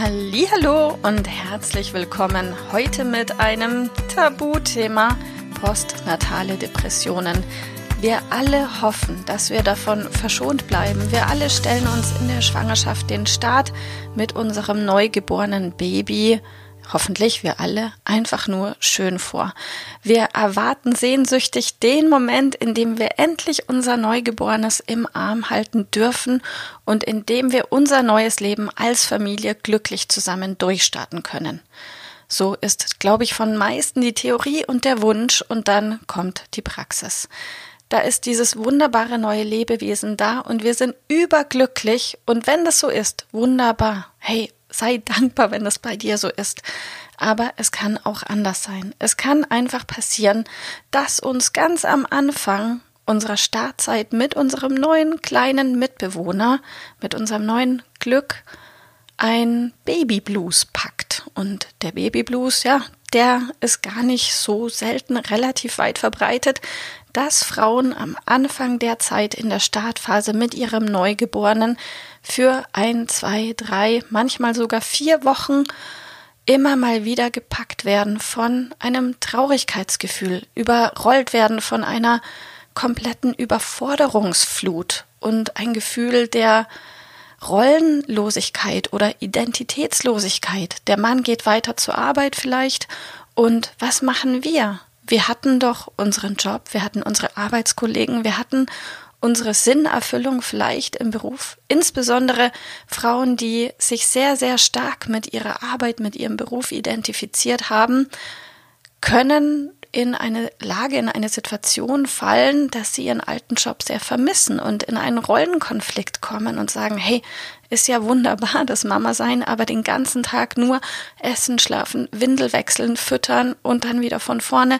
Hallo und herzlich willkommen heute mit einem Tabuthema postnatale Depressionen. Wir alle hoffen, dass wir davon verschont bleiben. Wir alle stellen uns in der Schwangerschaft den Start mit unserem neugeborenen Baby hoffentlich wir alle, einfach nur schön vor. Wir erwarten sehnsüchtig den Moment, in dem wir endlich unser Neugeborenes im Arm halten dürfen und in dem wir unser neues Leben als Familie glücklich zusammen durchstarten können. So ist, glaube ich, von meisten die Theorie und der Wunsch und dann kommt die Praxis. Da ist dieses wunderbare neue Lebewesen da und wir sind überglücklich und wenn das so ist, wunderbar. Hey, sei dankbar, wenn das bei dir so ist. Aber es kann auch anders sein. Es kann einfach passieren, dass uns ganz am Anfang unserer Startzeit mit unserem neuen kleinen Mitbewohner, mit unserem neuen Glück, ein Babyblues packt. Und der Babyblues, ja, der ist gar nicht so selten relativ weit verbreitet, dass Frauen am Anfang der Zeit in der Startphase mit ihrem Neugeborenen für ein, zwei, drei, manchmal sogar vier Wochen immer mal wieder gepackt werden von einem Traurigkeitsgefühl, überrollt werden von einer kompletten Überforderungsflut und ein Gefühl der Rollenlosigkeit oder Identitätslosigkeit. Der Mann geht weiter zur Arbeit vielleicht und was machen wir? Wir hatten doch unseren Job, wir hatten unsere Arbeitskollegen, wir hatten unsere Sinnerfüllung vielleicht im Beruf, insbesondere Frauen, die sich sehr, sehr stark mit ihrer Arbeit, mit ihrem Beruf identifiziert haben, können in eine Lage, in eine Situation fallen, dass sie ihren alten Job sehr vermissen und in einen Rollenkonflikt kommen und sagen, hey, ist ja wunderbar, das Mama sein, aber den ganzen Tag nur essen, schlafen, Windel wechseln, füttern und dann wieder von vorne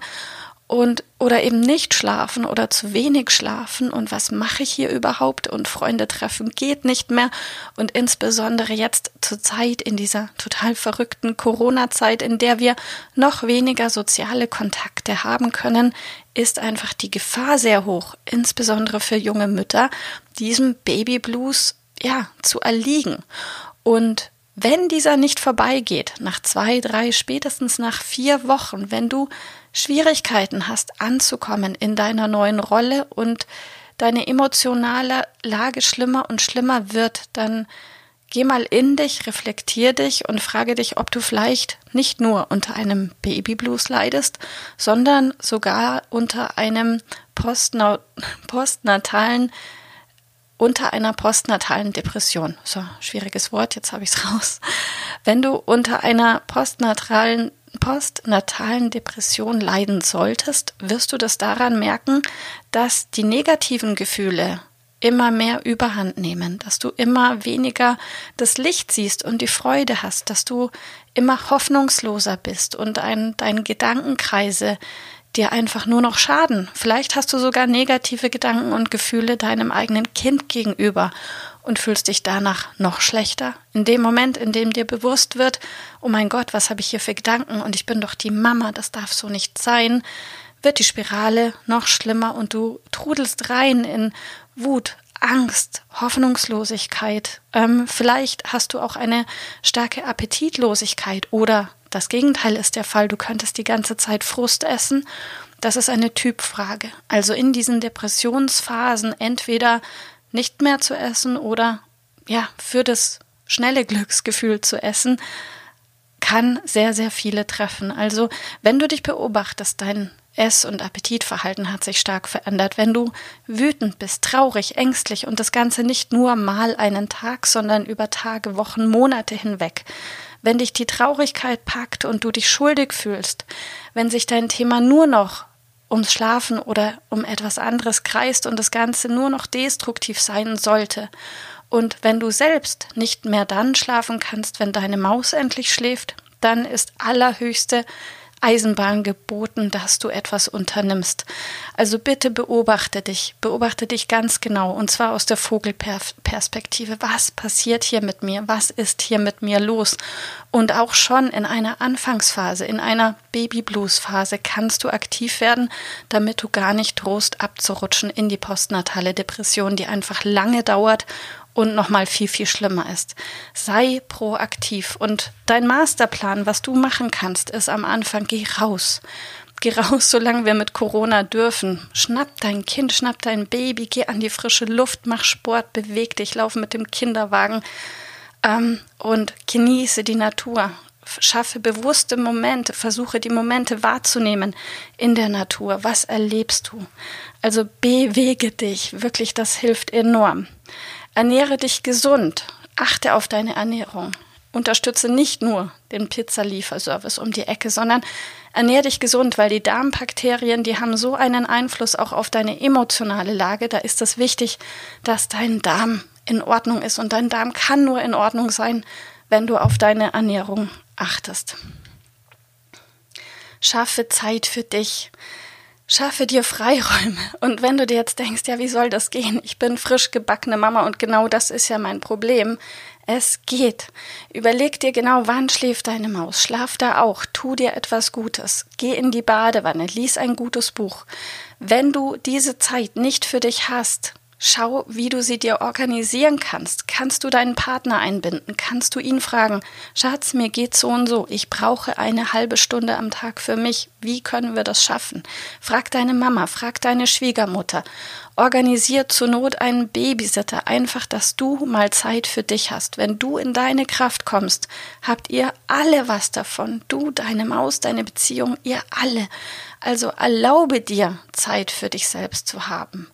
und oder eben nicht schlafen oder zu wenig schlafen. Und was mache ich hier überhaupt? Und Freunde treffen geht nicht mehr. Und insbesondere jetzt zur Zeit in dieser total verrückten Corona Zeit, in der wir noch weniger soziale Kontakte haben können, ist einfach die Gefahr sehr hoch, insbesondere für junge Mütter, diesem Baby Blues ja zu erliegen. Und wenn dieser nicht vorbeigeht, nach zwei, drei, spätestens nach vier Wochen, wenn du Schwierigkeiten hast anzukommen in deiner neuen Rolle und deine emotionale Lage schlimmer und schlimmer wird, dann geh mal in dich, reflektier dich und frage dich, ob du vielleicht nicht nur unter einem Babyblues leidest, sondern sogar unter einem postnatalen unter einer postnatalen Depression. So, schwieriges Wort, jetzt habe ich es raus. Wenn du unter einer postnatalen postnatalen Depression leiden solltest, wirst du das daran merken, dass die negativen Gefühle immer mehr Überhand nehmen, dass du immer weniger das Licht siehst und die Freude hast, dass du immer hoffnungsloser bist und ein, deine Gedankenkreise dir einfach nur noch schaden. Vielleicht hast du sogar negative Gedanken und Gefühle deinem eigenen Kind gegenüber und fühlst dich danach noch schlechter. In dem Moment, in dem dir bewusst wird, oh mein Gott, was habe ich hier für Gedanken und ich bin doch die Mama, das darf so nicht sein, wird die Spirale noch schlimmer und du trudelst rein in Wut, Angst, Hoffnungslosigkeit. Ähm, vielleicht hast du auch eine starke Appetitlosigkeit oder das Gegenteil ist der Fall, du könntest die ganze Zeit Frust essen. Das ist eine Typfrage. Also in diesen Depressionsphasen entweder nicht mehr zu essen oder ja, für das schnelle Glücksgefühl zu essen, kann sehr, sehr viele treffen. Also wenn du dich beobachtest, dein Ess- und Appetitverhalten hat sich stark verändert. Wenn du wütend bist, traurig, ängstlich und das Ganze nicht nur mal einen Tag, sondern über Tage, Wochen, Monate hinweg, wenn dich die Traurigkeit packt und du dich schuldig fühlst, wenn sich dein Thema nur noch ums Schlafen oder um etwas anderes kreist und das Ganze nur noch destruktiv sein sollte. Und wenn du selbst nicht mehr dann schlafen kannst, wenn deine Maus endlich schläft, dann ist allerhöchste Eisenbahn geboten, dass du etwas unternimmst. Also bitte beobachte dich, beobachte dich ganz genau und zwar aus der Vogelperspektive. Was passiert hier mit mir? Was ist hier mit mir los? Und auch schon in einer Anfangsphase, in einer Babyblues-Phase kannst du aktiv werden, damit du gar nicht drohst abzurutschen in die postnatale Depression, die einfach lange dauert und nochmal viel, viel schlimmer ist. Sei proaktiv und dein Masterplan, was du machen kannst, ist am Anfang, geh raus. Geh raus, solange wir mit Corona dürfen. Schnapp dein Kind, schnapp dein Baby, geh an die frische Luft, mach Sport, beweg dich, lauf mit dem Kinderwagen ähm, und genieße die Natur. Schaffe bewusste Momente, versuche die Momente wahrzunehmen in der Natur. Was erlebst du? Also bewege dich, wirklich, das hilft enorm. Ernähre dich gesund, achte auf deine Ernährung. Unterstütze nicht nur den Pizzalieferservice um die Ecke, sondern ernähre dich gesund, weil die Darmbakterien, die haben so einen Einfluss auch auf deine emotionale Lage. Da ist es wichtig, dass dein Darm in Ordnung ist. Und dein Darm kann nur in Ordnung sein, wenn du auf deine Ernährung achtest. Schaffe Zeit für dich. Schaffe dir Freiräume. Und wenn du dir jetzt denkst, ja, wie soll das gehen? Ich bin frisch gebackene Mama und genau das ist ja mein Problem. Es geht. Überleg dir genau, wann schläft deine Maus. Schlaf da auch. Tu dir etwas Gutes. Geh in die Badewanne. Lies ein gutes Buch. Wenn du diese Zeit nicht für dich hast, Schau, wie du sie dir organisieren kannst. Kannst du deinen Partner einbinden? Kannst du ihn fragen, Schatz, mir geht's so und so. Ich brauche eine halbe Stunde am Tag für mich. Wie können wir das schaffen? Frag deine Mama, frag deine Schwiegermutter. Organisier zur Not einen Babysitter. Einfach, dass du mal Zeit für dich hast. Wenn du in deine Kraft kommst, habt ihr alle was davon. Du, deine Maus, deine Beziehung, ihr alle. Also erlaube dir, Zeit für dich selbst zu haben.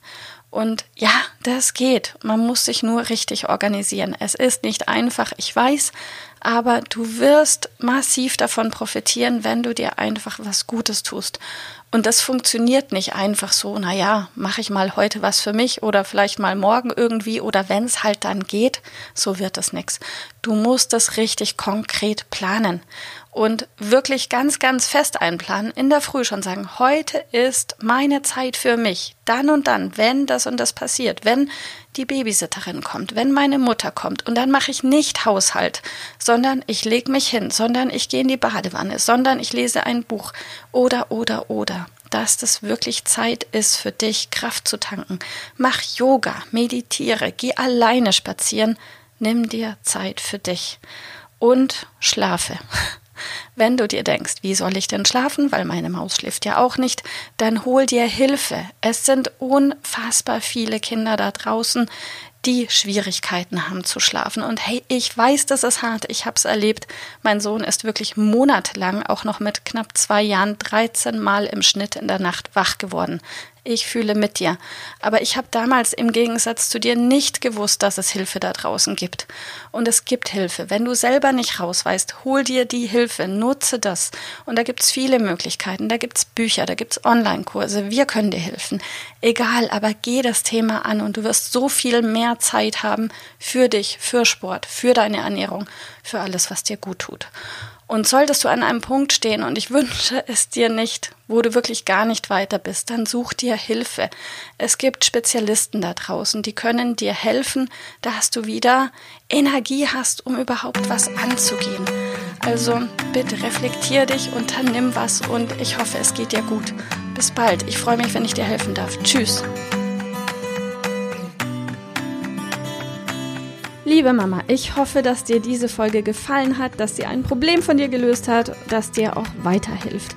Und ja, das geht. Man muss sich nur richtig organisieren. Es ist nicht einfach, ich weiß, aber du wirst massiv davon profitieren, wenn du dir einfach was Gutes tust. Und das funktioniert nicht einfach so, naja, mache ich mal heute was für mich oder vielleicht mal morgen irgendwie oder wenn es halt dann geht, so wird es nichts. Du musst das richtig konkret planen und wirklich ganz, ganz fest einplanen, in der Früh schon sagen, heute ist meine Zeit für mich, dann und dann, wenn das und das passiert, wenn die Babysitterin kommt, wenn meine Mutter kommt. Und dann mache ich nicht Haushalt, sondern ich lege mich hin, sondern ich gehe in die Badewanne, sondern ich lese ein Buch. Oder, oder, oder. Dass das wirklich Zeit ist für dich, Kraft zu tanken. Mach Yoga, meditiere, geh alleine spazieren, nimm dir Zeit für dich. Und schlafe. Wenn du dir denkst, wie soll ich denn schlafen, weil meine Maus schläft ja auch nicht, dann hol dir Hilfe. Es sind unfassbar viele Kinder da draußen, die Schwierigkeiten haben zu schlafen. Und hey, ich weiß, das ist hart. Ich habe es erlebt. Mein Sohn ist wirklich monatelang, auch noch mit knapp zwei Jahren, 13 Mal im Schnitt in der Nacht wach geworden ich fühle mit dir. Aber ich habe damals im Gegensatz zu dir nicht gewusst, dass es Hilfe da draußen gibt. Und es gibt Hilfe. Wenn du selber nicht rausweist, hol dir die Hilfe, nutze das. Und da gibt's viele Möglichkeiten. Da gibt's Bücher, da gibt's Online-Kurse. Wir können dir helfen. Egal, aber geh das Thema an und du wirst so viel mehr Zeit haben für dich, für Sport, für deine Ernährung, für alles, was dir gut tut. Und solltest du an einem Punkt stehen, und ich wünsche es dir nicht, wo du wirklich gar nicht weiter bist, dann such dir Hilfe. Es gibt Spezialisten da draußen, die können dir helfen, dass du wieder Energie hast, um überhaupt was anzugehen. Also bitte reflektier dich, unternimm was und ich hoffe, es geht dir gut. Bis bald. Ich freue mich, wenn ich dir helfen darf. Tschüss. Liebe Mama, ich hoffe, dass dir diese Folge gefallen hat, dass sie ein Problem von dir gelöst hat, das dir auch weiterhilft.